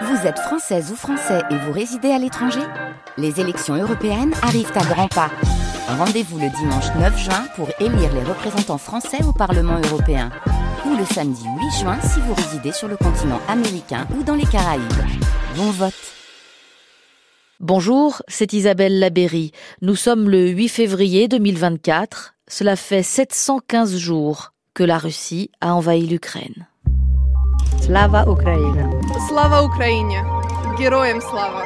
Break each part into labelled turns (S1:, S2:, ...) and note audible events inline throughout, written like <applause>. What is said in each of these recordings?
S1: Vous êtes française ou français et vous résidez à l'étranger Les élections européennes arrivent à grands pas. Rendez-vous le dimanche 9 juin pour élire les représentants français au Parlement européen. Ou le samedi 8 juin si vous résidez sur le continent américain ou dans les Caraïbes. Bon vote
S2: Bonjour, c'est Isabelle Labéry. Nous sommes le 8 février 2024. Cela fait 715 jours que la Russie a envahi l'Ukraine.
S3: Slava Ukraine.
S4: Slava Ukraine. Героям слава.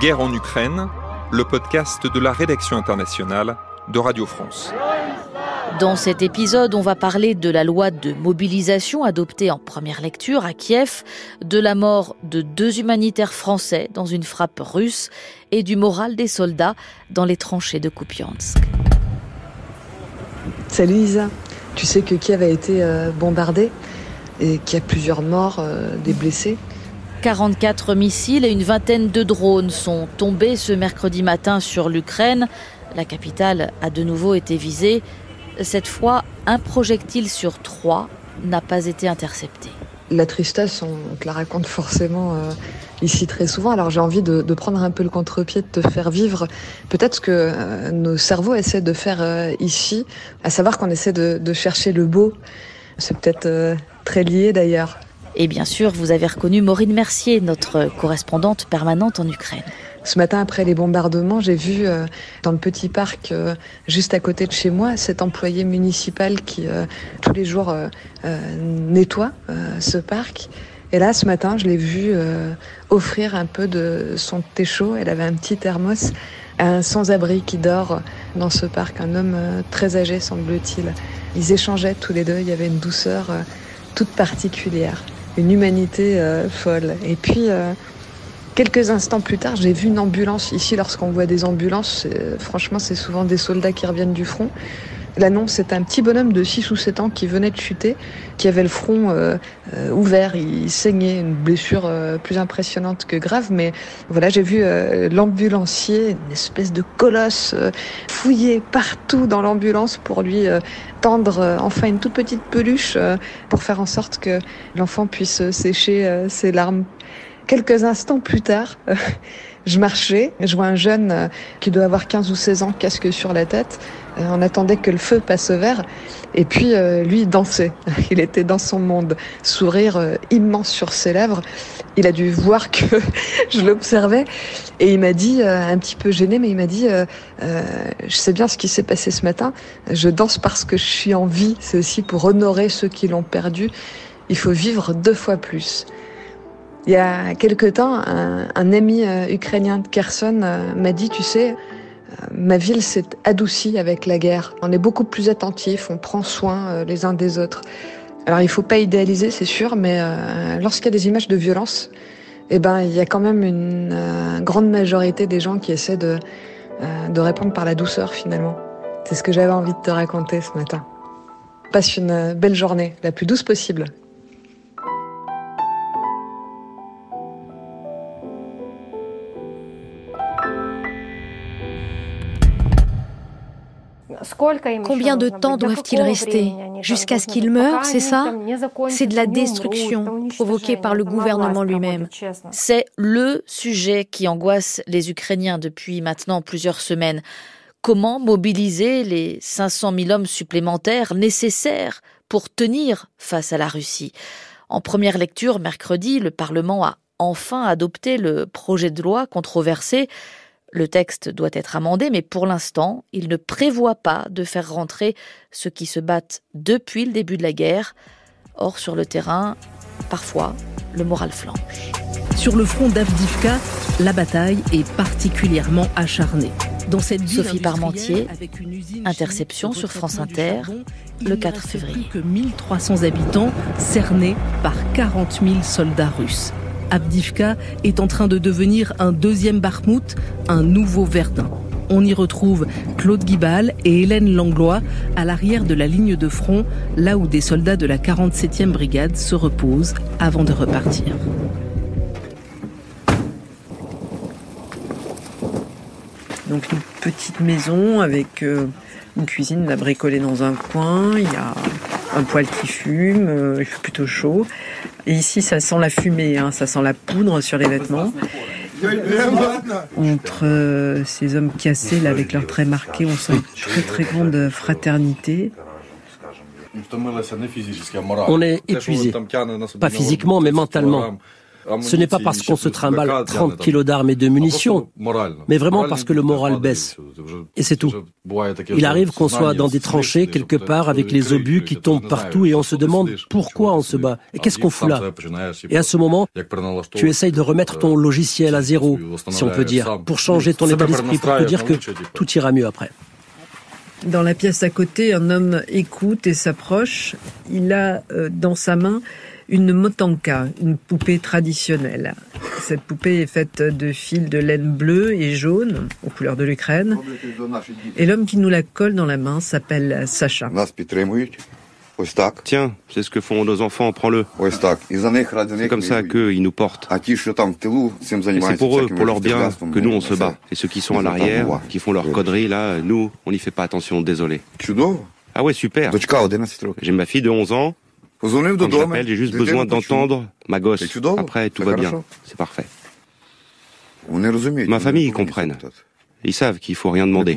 S5: Guerre en Ukraine, le podcast de la rédaction internationale de Radio France.
S2: Dans cet épisode, on va parler de la loi de mobilisation adoptée en première lecture à Kiev, de la mort de deux humanitaires français dans une frappe russe et du moral des soldats dans les tranchées de Kupiansk.
S6: Salut Isa, tu sais que Kiev a été euh, bombardé et qu'il y a plusieurs morts, euh, des blessés.
S2: 44 missiles et une vingtaine de drones sont tombés ce mercredi matin sur l'Ukraine. La capitale a de nouveau été visée. Cette fois, un projectile sur trois n'a pas été intercepté.
S6: La tristesse, on te la raconte forcément euh, ici très souvent. Alors j'ai envie de, de prendre un peu le contre-pied, de te faire vivre peut-être ce que euh, nos cerveaux essaient de faire euh, ici, à savoir qu'on essaie de, de chercher le beau. C'est peut-être très lié d'ailleurs.
S2: Et bien sûr, vous avez reconnu Maureen Mercier, notre correspondante permanente en Ukraine.
S6: Ce matin, après les bombardements, j'ai vu euh, dans le petit parc euh, juste à côté de chez moi cet employé municipal qui euh, tous les jours nettoie ce parc. Et là, ce matin, je l'ai vu offrir un peu de son thé chaud. Elle avait un petit thermos à un sans-abri qui dort dans ce parc, un homme très âgé, semble-t-il. Ils échangeaient tous les deux. Il y avait une douceur toute particulière, une humanité euh, folle. Et puis. euh, Quelques instants plus tard, j'ai vu une ambulance. Ici, lorsqu'on voit des ambulances, c'est- franchement, c'est souvent des soldats qui reviennent du front. Là, non, c'est un petit bonhomme de 6 ou 7 ans qui venait de chuter, qui avait le front euh, euh, ouvert, il saignait, une blessure euh, plus impressionnante que grave. Mais voilà, j'ai vu euh, l'ambulancier, une espèce de colosse, euh, fouiller partout dans l'ambulance pour lui tendre enfin une toute petite peluche pour faire en sorte que l'enfant puisse sécher ses larmes Quelques instants plus tard, je marchais, je vois un jeune euh, qui doit avoir 15 ou 16 ans, casque sur la tête. Euh, On attendait que le feu passe au vert. Et puis, euh, lui, il dansait. <laughs> Il était dans son monde. Sourire immense sur ses lèvres. Il a dû voir que <laughs> je l'observais. Et il m'a dit, un petit peu gêné, mais il m'a dit, je sais bien ce qui s'est passé ce matin. Je danse parce que je suis en vie. C'est aussi pour honorer ceux qui l'ont perdu. Il faut vivre deux fois plus. Il y a quelque temps, un, ami euh, ukrainien de Kherson euh, m'a dit, tu sais, euh, ma ville s'est adoucie avec la guerre. On est beaucoup plus attentifs, on prend soin les uns des autres. Alors il faut pas idéaliser, c'est sûr, mais lorsqu'il y a des images de violence, eh ben il y a quand même une grande majorité des gens qui essaient de, de répondre par la douceur finalement. C'est ce que j'avais envie de te raconter ce matin. Passe une belle journée, la plus douce possible.
S3: Combien de temps doivent-ils rester? Jusqu'à ce qu'ils meurent, c'est ça? C'est de la destruction provoquée par le gouvernement lui-même.
S2: C'est le sujet qui angoisse les Ukrainiens depuis maintenant plusieurs semaines. Comment mobiliser les 500 000 hommes supplémentaires nécessaires pour tenir face à la Russie? En première lecture, mercredi, le Parlement a enfin adopté le projet de loi controversé. Le texte doit être amendé, mais pour l'instant, il ne prévoit pas de faire rentrer ceux qui se battent depuis le début de la guerre. Or, sur le terrain, parfois, le moral flanche.
S7: Sur le front d'Avdivka, la bataille est particulièrement acharnée. Dans cette
S2: Sophie Parmentier,
S7: avec une usine
S2: Interception sur France Inter,
S7: charbon,
S2: le
S7: il ne
S2: 4
S7: reste
S2: février.
S7: plus que 1300 habitants cernés par 40 000 soldats russes. Avdivka est en train de devenir un deuxième Bakhmout, un nouveau Verdun. On y retrouve Claude Guibal et Hélène Langlois à l'arrière de la ligne de front, là où des soldats de la 47e brigade se reposent avant de repartir.
S8: Donc une petite maison avec euh, une cuisine, on a bricolé dans un coin, il y a un poêle qui fume, euh, il fait plutôt chaud. Et ici, ça sent la fumée, hein, ça sent la poudre sur les vêtements. Entre euh, ces hommes cassés, là, avec leurs traits marqués, on sent une très très grande fraternité.
S9: On est épuisé, pas physiquement, mais mentalement. Ce n'est pas parce qu'on se trimballe 30 kilos d'armes et de munitions, mais vraiment parce que le moral baisse. Et c'est tout. Il arrive qu'on soit dans des tranchées quelque part avec les obus qui tombent partout et on se demande pourquoi on se bat et qu'est-ce qu'on fout là. Et à ce moment, tu essayes de remettre ton logiciel à zéro, si on peut dire, pour changer ton état d'esprit, pour te dire que tout ira mieux après.
S8: Dans la pièce à côté, un homme écoute et s'approche. Il a euh, dans sa main une motanka, une poupée traditionnelle. Cette poupée est faite de fils de laine bleue et jaune, aux couleurs de l'Ukraine. Et l'homme qui nous la colle dans la main s'appelle Sacha.
S10: Tiens, c'est ce que font nos enfants, prends-le. C'est comme ça qu'ils nous portent. C'est pour eux, pour leur bien, que nous on se bat. Et ceux qui sont à l'arrière, qui font leur conneries, là, nous, on n'y fait pas attention, désolé. Ah ouais, super. J'ai ma fille de 11 ans, j'ai juste besoin d'entendre ma gosse. Après, tout va bien. C'est parfait. Ma famille, ils comprennent. Ils savent qu'il faut rien demander.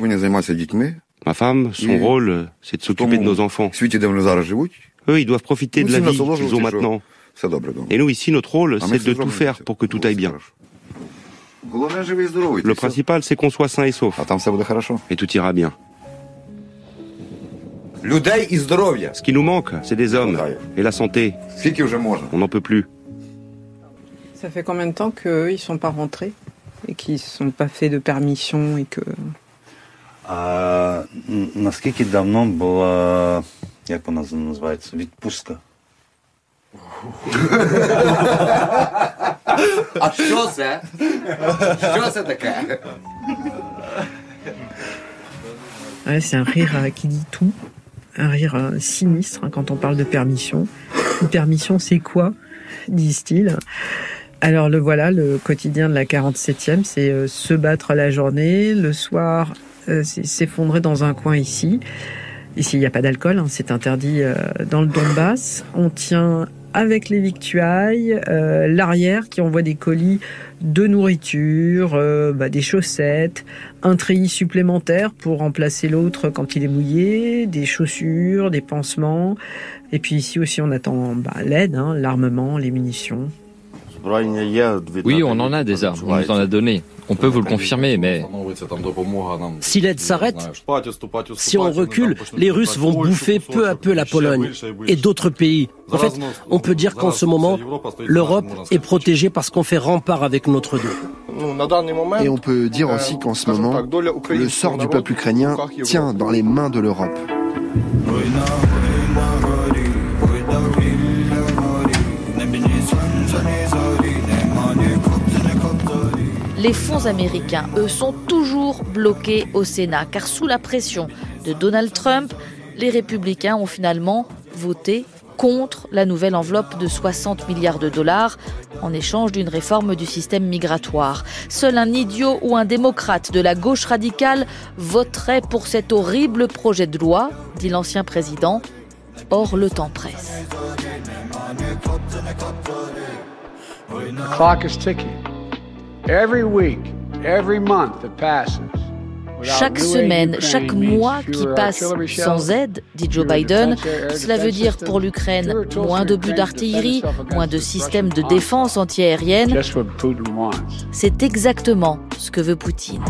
S10: Ma femme, son rôle, c'est de s'occuper de nos enfants. Eux, ils doivent profiter de la vie qu'ils ont maintenant. Et nous, ici, notre rôle, c'est de tout faire pour que tout aille bien. Le principal, c'est qu'on soit sain et sauf. Et tout ira bien. Ce qui nous manque, c'est des hommes et la santé. On n'en peut plus.
S8: Ça fait combien de temps qu'eux, ils sont pas rentrés et qu'ils ne sont pas fait de permission et que...
S11: А наскільки давно була, як вона називається, відпустка?
S12: А що <laughs> це? Що це таке?
S8: Ouais, c'est un rire euh, qui dit tout, un rire euh, sinistre hein, quand on parle de permission. Une permission, c'est quoi disent-ils? Alors le voilà, le quotidien de la 47e, c'est euh, se battre la journée, le soir euh, s'effondrer dans un coin ici. Ici, il n'y a pas d'alcool, hein, c'est interdit euh, dans le Donbass. On tient avec les victuailles, euh, l'arrière qui envoie des colis de nourriture, euh, bah, des chaussettes, un treillis supplémentaire pour remplacer l'autre quand il est mouillé, des chaussures, des pansements. Et puis ici aussi, on attend bah, l'aide, hein, l'armement, les munitions.
S13: Oui, on en a des armes, on nous en a donné. On peut vous le confirmer, mais...
S9: Si l'aide s'arrête, si on recule, les Russes vont bouffer peu à peu la Pologne et d'autres pays. En fait, on peut dire qu'en ce moment, l'Europe est protégée parce qu'on fait rempart avec notre dos.
S14: Et on peut dire aussi qu'en ce moment, le sort du peuple ukrainien tient dans les mains de l'Europe.
S2: Les fonds américains, eux, sont toujours bloqués au Sénat, car sous la pression de Donald Trump, les républicains ont finalement voté contre la nouvelle enveloppe de 60 milliards de dollars en échange d'une réforme du système migratoire. Seul un idiot ou un démocrate de la gauche radicale voterait pour cet horrible projet de loi, dit l'ancien président. Or, le temps presse. Chaque semaine, chaque mois qui passe sans aide, dit Joe Biden, cela veut dire pour l'Ukraine moins d'obus d'artillerie, moins de systèmes de défense antiaérienne. C'est exactement ce que veut Poutine.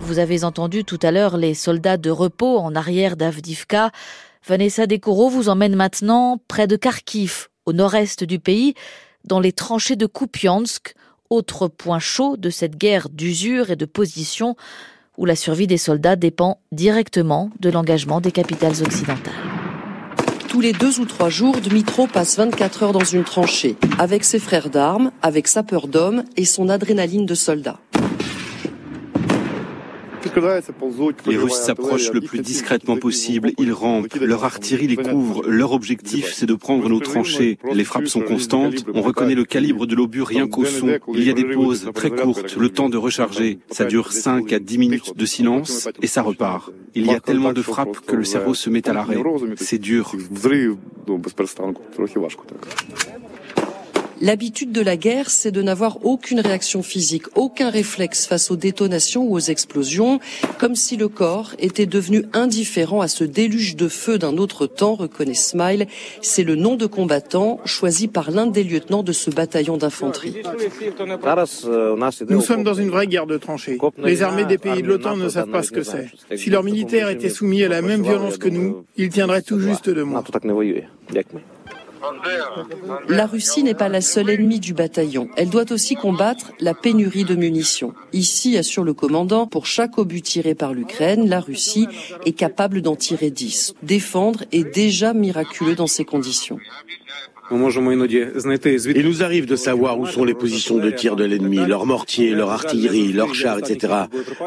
S2: Vous avez entendu tout à l'heure les soldats de repos en arrière d'Avdivka. Vanessa Dekoro vous emmène maintenant près de Kharkiv, au nord-est du pays, dans les tranchées de Kupiansk, autre point chaud de cette guerre d'usure et de position où la survie des soldats dépend directement de l'engagement des capitales occidentales.
S15: Tous les deux ou trois jours, Dmitro passe 24 heures dans une tranchée, avec ses frères d'armes, avec sa peur d'homme et son adrénaline de soldat.
S10: Les Russes s'approchent le plus discrètement possible, ils rampent, leur artillerie les couvre, leur objectif c'est de prendre nos tranchées. Les frappes sont constantes, on reconnaît le calibre de l'obus rien qu'au son. Il y a des pauses très courtes, le temps de recharger. Ça dure 5 à 10 minutes de silence et ça repart. Il y a tellement de frappes que le cerveau se met à l'arrêt. C'est dur.
S15: L'habitude de la guerre, c'est de n'avoir aucune réaction physique, aucun réflexe face aux détonations ou aux explosions, comme si le corps était devenu indifférent à ce déluge de feu d'un autre temps, reconnaît Smile. C'est le nom de combattant choisi par l'un des lieutenants de ce bataillon d'infanterie.
S16: Nous sommes dans une vraie guerre de tranchées. Les armées des pays de l'OTAN ne savent pas ce que c'est. Si leurs militaires étaient soumis à la même violence que nous, ils tiendraient tout juste de moi.
S15: La Russie n'est pas la seule ennemie du bataillon. Elle doit aussi combattre la pénurie de munitions. Ici, assure le commandant, pour chaque obus tiré par l'Ukraine, la Russie est capable d'en tirer 10. Défendre est déjà miraculeux dans ces conditions.
S17: Il nous arrive de savoir où sont les positions de tir de l'ennemi, leurs mortiers, leur artillerie, leurs chars, etc.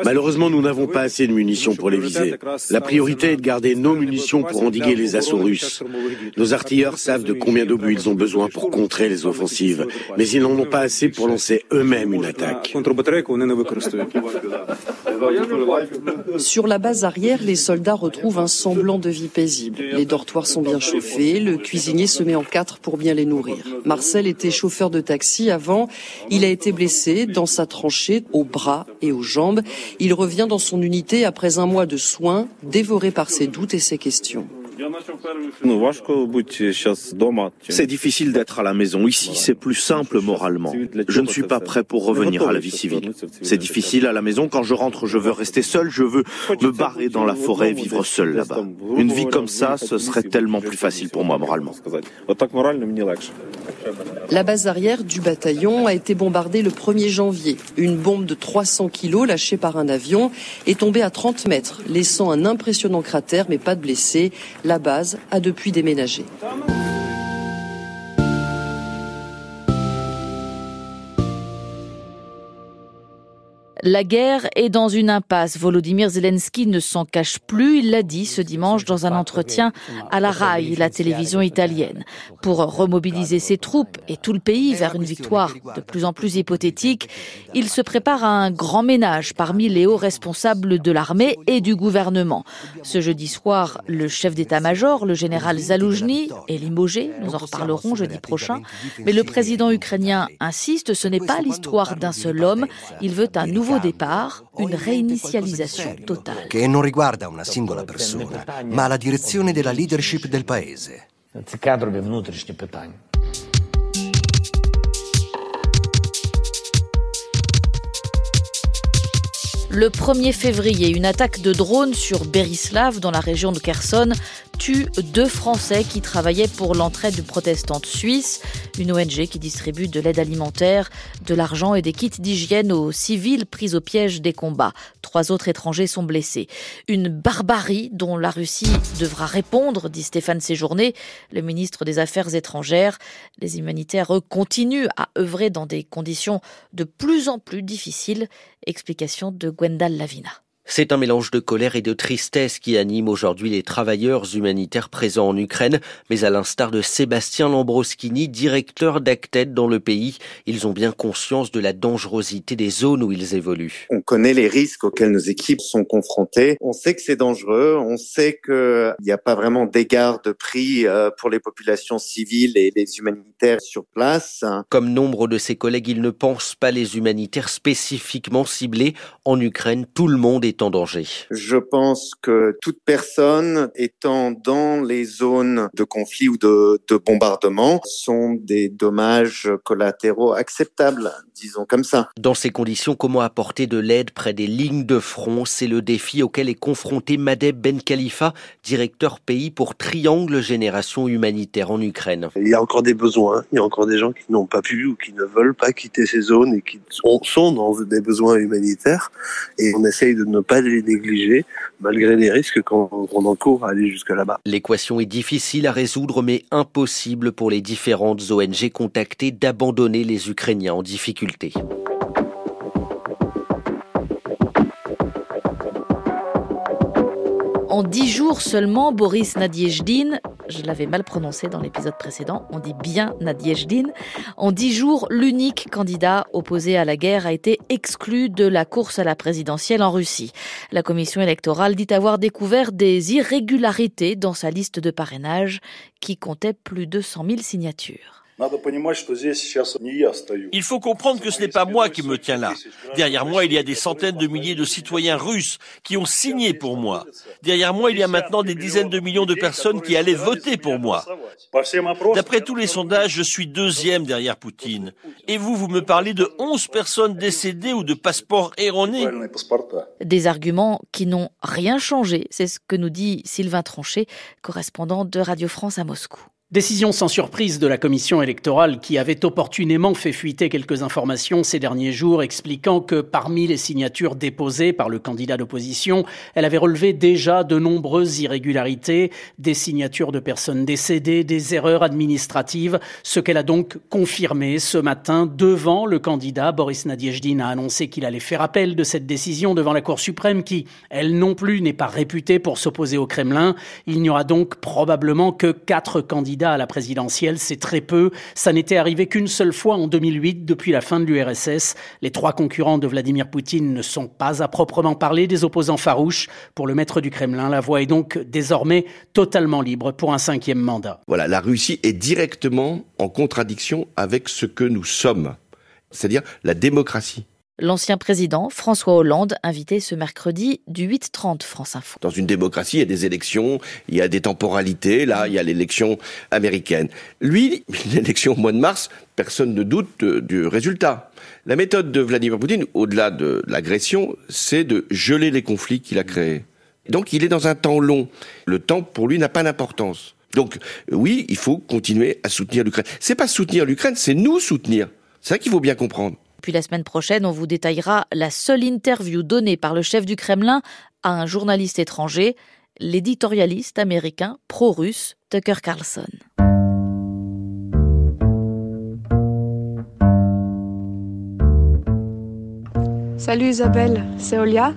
S17: Malheureusement, nous n'avons pas assez de munitions pour les viser. La priorité est de garder nos munitions pour endiguer les assauts russes. Nos artilleurs savent de combien d'obus ils ont besoin pour contrer les offensives, mais ils n'en ont pas assez pour lancer eux-mêmes une attaque. <laughs>
S15: Sur la base arrière, les soldats retrouvent un semblant de vie paisible. Les dortoirs sont bien chauffés, le cuisinier se met en quatre pour bien les nourrir. Marcel était chauffeur de taxi avant. Il a été blessé dans sa tranchée, au bras et aux jambes. Il revient dans son unité après un mois de soins, dévoré par ses doutes et ses questions.
S18: C'est difficile d'être à la maison. Ici, c'est plus simple moralement. Je ne suis pas prêt pour revenir à la vie civile. C'est difficile à la maison. Quand je rentre, je veux rester seul. Je veux me barrer dans la forêt, vivre seul là-bas. Une vie comme ça, ce serait tellement plus facile pour moi moralement.
S15: La base arrière du bataillon a été bombardée le 1er janvier. Une bombe de 300 kilos lâchée par un avion est tombée à 30 mètres, laissant un impressionnant cratère mais pas de blessés. La base a depuis déménagé.
S2: La guerre est dans une impasse. Volodymyr Zelensky ne s'en cache plus. Il l'a dit ce dimanche dans un entretien à la RAI, la télévision italienne. Pour remobiliser ses troupes et tout le pays vers une victoire de plus en plus hypothétique, il se prépare à un grand ménage parmi les hauts responsables de l'armée et du gouvernement. Ce jeudi soir, le chef d'état-major, le général Zaloujny, est limogé. Nous en reparlerons jeudi prochain. Mais le président ukrainien insiste, ce n'est pas l'histoire d'un seul homme. Il veut un nouveau nouveau départ, une réinitialisation totale.
S19: Che non riguarda una singola persona, ma la direzione della leadership del paese. Це кадрові внутрішні питання.
S2: Le 1er février, une attaque de drone sur Berislav, dans la région de Kherson, tue deux Français qui travaillaient pour l'entraide protestante suisse, une ONG qui distribue de l'aide alimentaire, de l'argent et des kits d'hygiène aux civils pris au piège des combats. Trois autres étrangers sont blessés. Une barbarie dont la Russie devra répondre, dit Stéphane Séjourné, le ministre des Affaires étrangères. Les humanitaires, eux, continuent à œuvrer dans des conditions de plus en plus difficiles. Explication de Gwendal Lavina.
S20: C'est un mélange de colère et de tristesse qui anime aujourd'hui les travailleurs humanitaires présents en Ukraine, mais à l'instar de Sébastien Lambroschini, directeur d'Acted dans le pays, ils ont bien conscience de la dangerosité des zones où ils évoluent.
S21: On connaît les risques auxquels nos équipes sont confrontées. On sait que c'est dangereux. On sait qu'il n'y a pas vraiment d'égard de prix euh, pour les populations civiles et les humanitaires sur place.
S20: Comme nombre de ses collègues, il ne pense pas les humanitaires spécifiquement ciblés. En Ukraine, tout le monde est en danger
S21: Je pense que toute personne étant dans les zones de conflit ou de, de bombardement sont des dommages collatéraux acceptables, disons comme ça.
S20: Dans ces conditions, comment apporter de l'aide près des lignes de front? C'est le défi auquel est confronté Madeb Ben Khalifa, directeur pays pour Triangle Génération Humanitaire en Ukraine.
S22: Il y a encore des besoins, il y a encore des gens qui n'ont pas pu ou qui ne veulent pas quitter ces zones et qui sont, sont dans des besoins humanitaires. Et on essaye de ne pas les négliger, malgré les risques qu'on encourt à aller jusque là-bas.
S20: L'équation est difficile à résoudre, mais impossible pour les différentes ONG contactées d'abandonner les Ukrainiens en difficulté.
S2: En dix jours seulement, Boris Nadiejdin, je l'avais mal prononcé dans l'épisode précédent, on dit bien Nadiejdin, en dix jours, l'unique candidat opposé à la guerre a été exclu de la course à la présidentielle en Russie. La commission électorale dit avoir découvert des irrégularités dans sa liste de parrainage qui comptait plus de 100 000 signatures.
S23: Il faut comprendre que ce n'est pas moi qui me tiens là. Derrière moi, il y a des centaines de milliers de citoyens russes qui ont signé pour moi. Derrière moi, il y a maintenant des dizaines de millions de personnes qui allaient voter pour moi. D'après tous les sondages, je suis deuxième derrière Poutine. Et vous, vous me parlez de 11 personnes décédées ou de passeports erronés
S2: Des arguments qui n'ont rien changé, c'est ce que nous dit Sylvain Tronchet, correspondant de Radio France à Moscou.
S24: Décision sans surprise de la commission électorale qui avait opportunément fait fuiter quelques informations ces derniers jours expliquant que parmi les signatures déposées par le candidat d'opposition, elle avait relevé déjà de nombreuses irrégularités, des signatures de personnes décédées, des erreurs administratives, ce qu'elle a donc confirmé ce matin devant le candidat. Boris Nadiejdin a annoncé qu'il allait faire appel de cette décision devant la Cour suprême qui, elle non plus, n'est pas réputée pour s'opposer au Kremlin. Il n'y aura donc probablement que quatre candidats à la présidentielle, c'est très peu. Ça n'était arrivé qu'une seule fois en 2008, depuis la fin de l'URSS. Les trois concurrents de Vladimir Poutine ne sont pas à proprement parler des opposants farouches. Pour le maître du Kremlin, la voie est donc désormais totalement libre pour un cinquième mandat.
S10: Voilà, la Russie est directement en contradiction avec ce que nous sommes, c'est-à-dire la démocratie.
S2: L'ancien président François Hollande, invité ce mercredi du 8-30 France Info.
S10: Dans une démocratie, il y a des élections, il y a des temporalités. Là, il y a l'élection américaine. Lui, <laughs> l'élection au mois de mars, personne ne doute du résultat. La méthode de Vladimir Poutine, au-delà de l'agression, c'est de geler les conflits qu'il a créés. Donc il est dans un temps long. Le temps, pour lui, n'a pas d'importance. Donc oui, il faut continuer à soutenir l'Ukraine. C'est pas soutenir l'Ukraine, c'est nous soutenir. C'est ça qu'il faut bien comprendre.
S2: Puis la semaine prochaine, on vous détaillera la seule interview donnée par le chef du Kremlin à un journaliste étranger, l'éditorialiste américain pro-russe Tucker Carlson.
S25: Salut Isabelle, c'est Olia.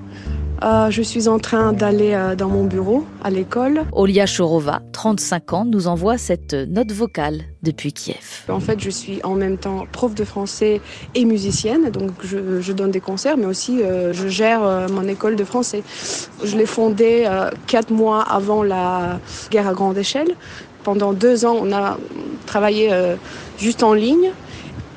S25: Euh, je suis en train d'aller euh, dans mon bureau à l'école.
S2: Olia Chorova, 35 ans, nous envoie cette note vocale depuis Kiev.
S25: En fait, je suis en même temps prof de français et musicienne, donc je, donne des concerts, mais aussi euh, je gère mon école de français. Je l'ai fondée quatre mois avant la guerre à grande échelle. Pendant deux ans, on a travaillé juste en ligne.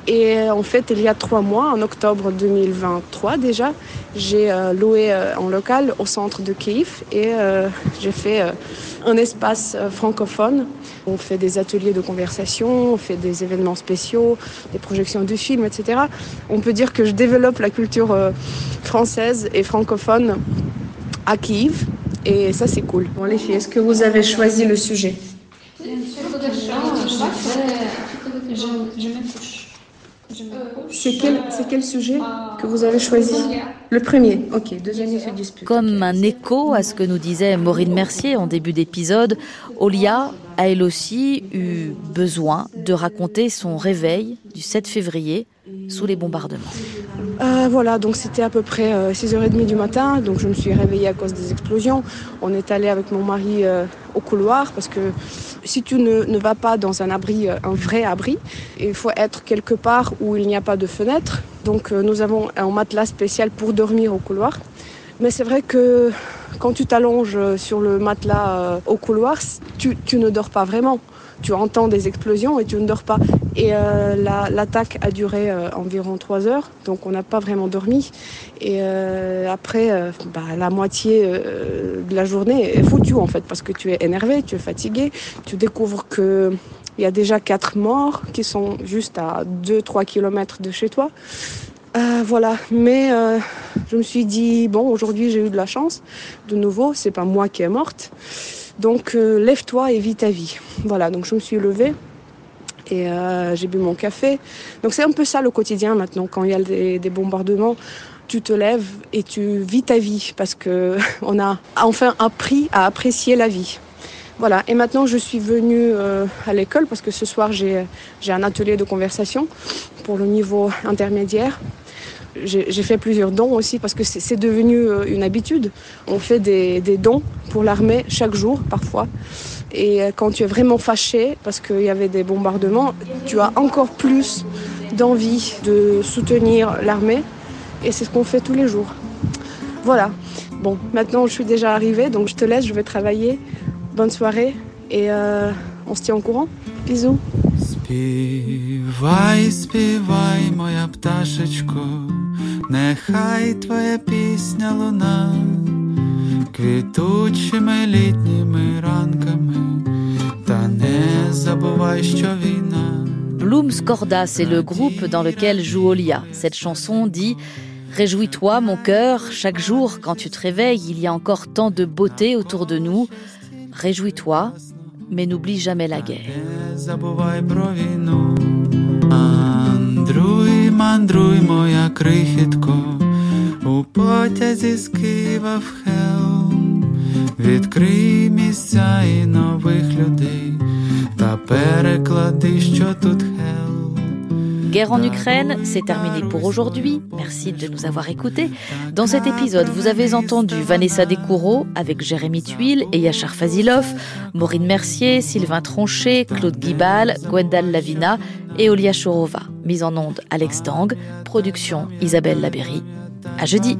S25: Et en fait, il y a trois mois, en octobre 2023 déjà, j'ai euh, loué euh, un local au centre de Kiev et euh, j'ai fait un espace francophone. On fait des ateliers de conversation, on fait des événements spéciaux, des projections de films, etc. On peut dire que je développe la culture française et francophone à Kiev et ça c'est cool. Bon les filles, est-ce que vous avez choisi le sujet? C'est quel, quel, sujet que vous avez choisi? Le premier, ok, deuxième se dispute.
S2: Comme un écho à ce que nous disait Maureen Mercier en début d'épisode, Olia a elle aussi eu besoin de raconter son réveil du 7 février sous les bombardements.
S25: Euh, voilà, donc c'était à peu près 6h30 euh, du matin, donc je me suis réveillée à cause des explosions. On est allé avec mon mari euh, au couloir parce que si tu ne, vas pas dans un abri, un vrai abri, il faut être quelque part où il n'y a pas de fenêtre. Donc nous avons un matelas spécial pour dormir au couloir. Mais c'est vrai que quand tu t'allonges sur le matelas au couloir, tu ne dors pas vraiment tu entends des explosions et tu ne dors pas. Et euh, l'attaque a duré euh, environ trois heures, donc on n'a pas vraiment dormi. Et euh, après, bah, la moitié de la journée est foutue en fait, parce que tu es énervé, tu es fatigué, tu découvres que il y a déjà quatre morts qui sont juste à 2-3 km de chez toi. voilà, mais je me suis dit bon, aujourd'hui j'ai eu de la chance. De nouveau, c'est pas moi qui est morte. Donc euh, lève-toi et vis ta vie. Voilà, donc je me suis levée et euh, j'ai bu mon café. Donc c'est un peu ça le quotidien maintenant, quand il y a des, bombardements. Tu te lèves et tu vis ta vie parce que <laughs> on a enfin appris à apprécier la vie. Voilà, et maintenant je suis venue euh, à l'école parce que ce soir j'ai un atelier de conversation pour le niveau intermédiaire.
S26: J'ai fait plusieurs dons aussi parce que c'est devenu euh, une habitude. On fait des, dons pour l'armée chaque jour parfois. Et euh, quand tu es vraiment fâché parce qu'il y avait des bombardements, tu as encore plus d'envie de soutenir l'armée. Et c'est ce qu'on fait tous les jours. Voilà. Bon, maintenant je suis déjà arrivée, donc je te laisse, je vais travailler. Bonne soirée et euh, on se tient au courant. Bisous. Співай, співай, моя пташечко, нехай твоя пісня луна, квітучими літніми ранками, та не забувай, що війна. Bloom Scorda, c'est le groupe dans lequel joue Olia. Cette chanson dit Réjouis-toi, mon cœur, chaque jour, quand tu te réveilles, il y a encore tant de beauté autour de nous. Réjouis-toi, mais n'oublie jamais la guerre. У потязі з Києва в Хелм, відкрий місця і нових людей, та переклади, що тут Хелм. Guerre en Ukraine, c'est terminé pour aujourd'hui. Merci de nous avoir écoutés. Dans cet épisode, vous avez entendu Vanessa Descoureaux avec Jérémy Tuile et Yachar Fazilov, Maureen Mercier, Sylvain Tronchet, Claude Guibal, Gwendal Lavina et Olia Chorova. Mise en onde Alex Dang, production Isabelle Labéry. À jeudi.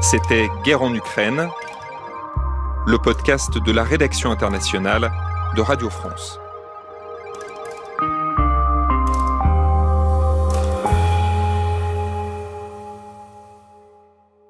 S27: C'était Guerre en Ukraine le podcast de la rédaction internationale de Radio France.